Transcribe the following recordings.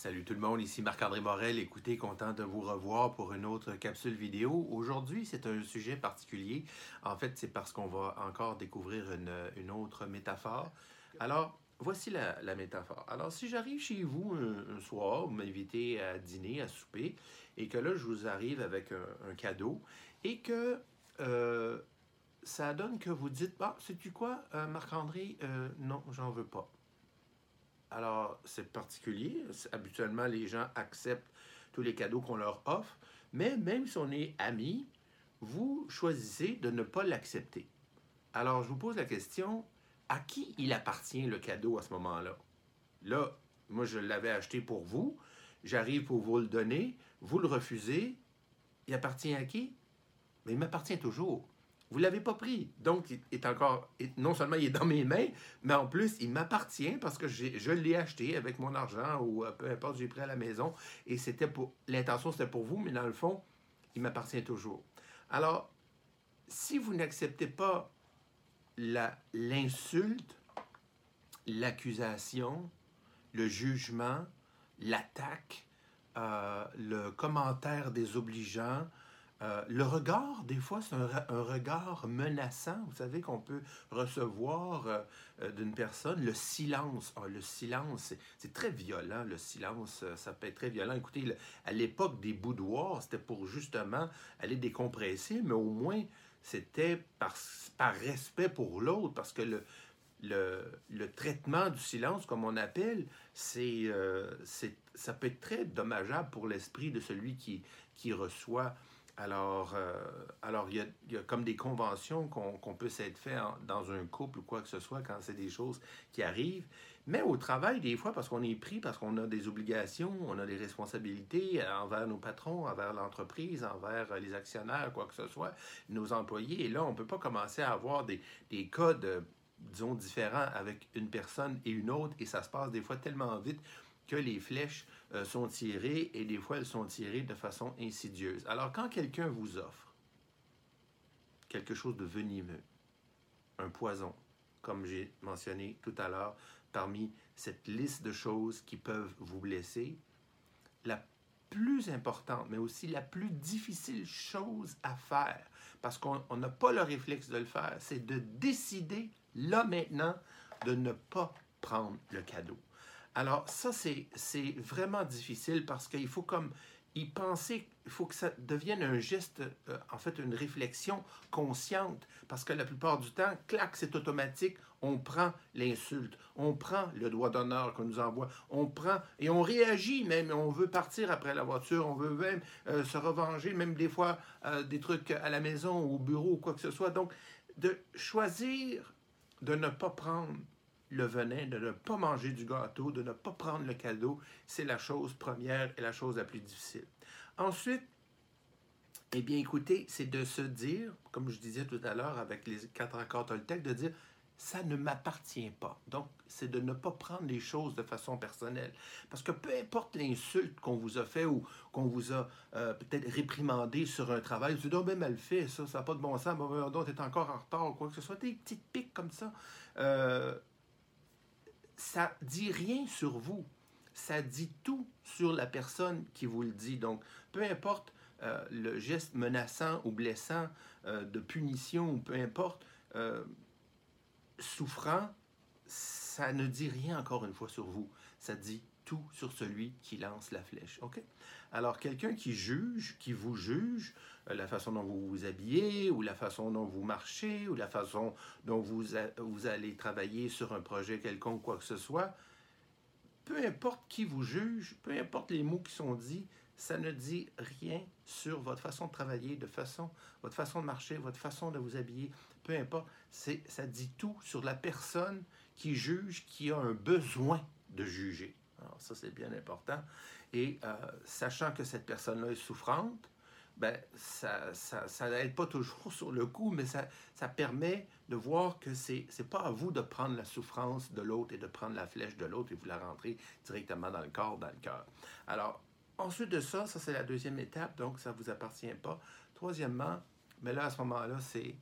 Salut tout le monde, ici Marc-André Morel. Écoutez, content de vous revoir pour une autre capsule vidéo. Aujourd'hui, c'est un sujet particulier. En fait, c'est parce qu'on va encore découvrir une, autre métaphore. Alors, voici la, métaphore. Alors, si j'arrive chez vous un, soir, vous m'invitez à dîner, à souper, et que là, je vous arrive avec un, cadeau, et que euh, ça donne que vous dites, bah, sais-tu quoi, euh, Marc-André, euh, non, j'en veux pas. Alors, c'est particulier. Habituellement, les gens acceptent tous les cadeaux qu'on leur offre, mais même si on est amis, vous choisissez de ne pas l'accepter. Alors, je vous pose la question, à qui il appartient le cadeau à ce moment-là? Là, moi, je l'avais acheté pour vous, j'arrive pour vous le donner, vous le refusez, il appartient à qui? Mais il m'appartient toujours. Vous ne l'avez pas pris. Donc, il est encore, non seulement il est dans mes mains, mais en plus, il m'appartient parce que je l'ai acheté avec mon argent ou euh, peu importe, j'ai pris à la maison. Et c'était pour, l'intention c'était pour vous, mais dans le fond, il m'appartient toujours. Alors, si vous n'acceptez pas l'insulte, l'accusation, le jugement, l'attaque, euh, le commentaire désobligeant, euh, le regard, des fois, c'est un, regard menaçant, vous savez, qu'on peut recevoir euh, euh, d'une personne. Le silence, ah, le silence, c'est très violent, le silence, ça peut être très violent. Écoutez, à l'époque des boudoirs, c'était pour justement aller décompresser, mais au moins, c'était par, respect pour l'autre, parce que le, le, traitement du silence, comme on appelle, c'est, ça peut être très dommageable pour l'esprit de celui qui, qui reçoit alors, euh, alors il, y a, comme des conventions qu'on peut s'être fait dans un couple ou quoi que ce soit quand c'est des choses qui arrivent. Mais au travail, des fois, parce qu'on est pris, parce qu'on a des obligations, on a des responsabilités envers nos patrons, envers l'entreprise, envers les actionnaires, quoi que ce soit, nos employés. Et là, on ne peut pas commencer à avoir des, des codes, disons, différents avec une personne et une autre. Et ça se passe des fois tellement vite que les flèches euh, sont tirées et des fois elles sont tirées de façon insidieuse. Alors quand quelqu'un vous offre quelque chose de venimeux, un poison, comme j'ai mentionné tout à l'heure, parmi cette liste de choses qui peuvent vous blesser, la plus importante, mais aussi la plus difficile chose à faire, parce qu'on n'a pas le réflexe de le faire, c'est de décider là maintenant de ne pas prendre le cadeau. Alors ça, c'est vraiment difficile parce qu'il faut comme y penser, il faut que ça devienne un geste, euh, en fait une réflexion consciente, parce que la plupart du temps, clac, c'est automatique, on prend l'insulte, on prend le doigt d'honneur qu'on nous envoie, on prend et on réagit même, on veut partir après la voiture, on veut même euh, se revenger, même des fois euh, des trucs à la maison, au bureau, ou quoi que ce soit. Donc, de choisir de ne pas prendre le venin, de ne pas manger du gâteau, de ne pas prendre le cadeau, c'est la chose première et la chose la plus difficile. Ensuite, eh bien, écoutez, c'est de se dire, comme je disais tout à l'heure avec les quatre accords Toltec, de dire ça ne m'appartient pas. Donc, c'est de ne pas prendre les choses de façon personnelle. Parce que peu importe l'insulte qu'on vous a fait ou qu'on vous a euh, peut-être réprimandé sur un travail, vous dites, oh, ben mal fait, ça, ça n'a pas de bon sens, bon, donc, t'es encore en retard, ou quoi que ce soit, des petites piques comme ça. Euh, ça dit rien sur vous. Ça dit tout sur la personne qui vous le dit. Donc, peu importe euh, le geste menaçant ou blessant euh, de punition ou peu importe, euh, souffrant, ça ne dit rien encore une fois sur vous. Ça dit tout sur celui qui lance la flèche. OK? Alors, quelqu'un qui juge, qui vous juge, euh, la façon dont vous vous habillez, ou la façon dont vous marchez, ou la façon dont vous, vous allez travailler sur un projet quelconque, quoi que ce soit, peu importe qui vous juge, peu importe les mots qui sont dits, ça ne dit rien sur votre façon de travailler, de façon, votre façon de marcher, votre façon de vous habiller, peu importe. Ça dit tout sur la personne qui juge, qui a un besoin de juger. Alors ça, c'est bien important. Et euh, sachant que cette personne-là est souffrante, ben, ça, ça, n'aide pas toujours sur le coup, mais ça, ça permet de voir que c'est n'est pas à vous de prendre la souffrance de l'autre et de prendre la flèche de l'autre et vous la rentrer directement dans le corps, dans le cœur. Alors, ensuite de ça, ça c'est la deuxième étape, donc ça ne vous appartient pas. Troisièmement, mais là, à ce moment-là, c'est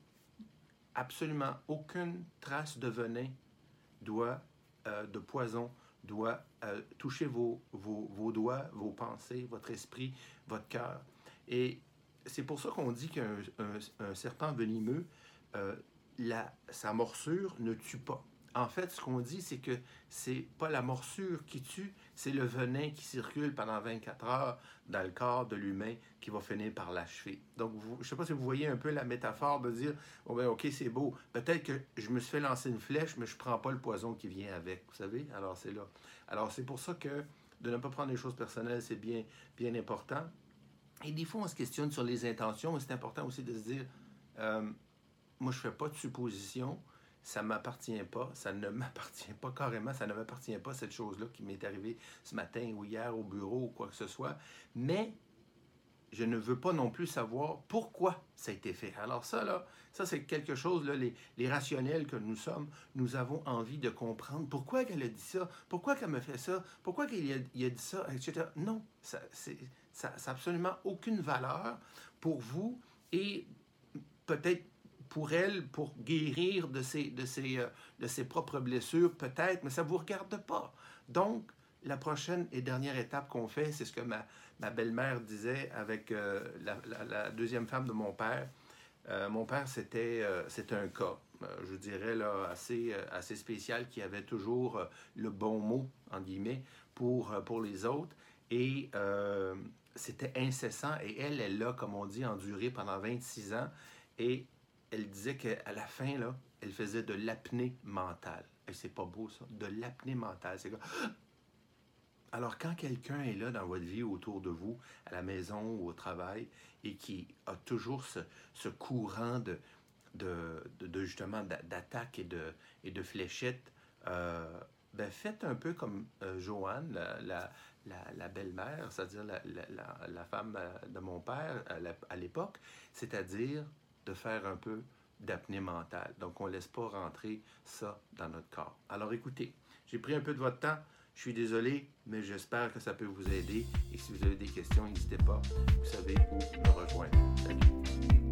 absolument aucune trace de venin doit, euh, de poison doit euh, toucher vos, vos, vos, doigts, vos pensées, votre esprit, votre cœur. Et c'est pour ça qu'on dit qu'un un, serpent venimeux, euh, la, sa morsure ne tue pas. En fait, ce qu'on dit, c'est que c'est pas la morsure qui tue, c'est le venin qui circule pendant 24 heures dans le corps de l'humain qui va finir par l'achever. Donc, je ne sais pas si vous voyez un peu la métaphore de dire, oh ben, OK, c'est beau. Peut-être que je me suis fait lancer une flèche, mais je ne prends pas le poison qui vient avec. Vous savez? Alors, c'est là. Alors, c'est pour ça que de ne pas prendre les choses personnelles, c'est bien, bien important. Et des fois, on se questionne sur les intentions, mais c'est important aussi de se dire, euh, moi, je ne fais pas de supposition ça ne m'appartient pas, ça ne m'appartient pas carrément, ça ne m'appartient pas cette chose-là qui m'est arrivée ce matin ou hier au bureau ou quoi que ce soit, mais je ne veux pas non plus savoir pourquoi ça a été fait. Alors ça, là, ça c'est quelque chose, les, rationnels que nous sommes, nous avons envie de comprendre pourquoi elle a dit ça, pourquoi qu'elle me fait ça, pourquoi il a dit ça, etc. Non, ça n'a absolument aucune valeur pour vous et peut-être pour elle, pour guérir de ses, de ses, euh, de ses propres blessures, peut-être, mais ça ne vous regarde pas. Donc, la prochaine et dernière étape qu'on fait, c'est ce que ma, ma belle-mère disait avec euh, la, deuxième femme de mon père. Euh, mon père, c'était c'était un cas, je dirais, là, assez, assez spécial, qui avait toujours le bon mot, en guillemets, pour, pour les autres. Et c'était incessant. Et elle, elle l'a, comme on dit, enduré pendant 26 ans. Et elle disait qu'à la fin, là, elle faisait de l'apnée mentale. Et c'est pas beau, ça. De l'apnée mentale. C'est Alors, quand quelqu'un est là dans votre vie, autour de vous, à la maison ou au travail, et qui a toujours ce, courant de, de, justement d'attaque et de, et de fléchettes, euh, ben faites un peu comme euh, Joanne, la, la, belle-mère, c'est-à-dire la, femme euh, de mon père à l'époque, c'est-à-dire de faire un peu d'apnée mentale. Donc, on ne laisse pas rentrer ça dans notre corps. Alors, écoutez, j'ai pris un peu de votre temps. Je suis désolé, mais j'espère que ça peut vous aider. Et si vous avez des questions, n'hésitez pas. Vous savez où me rejoindre.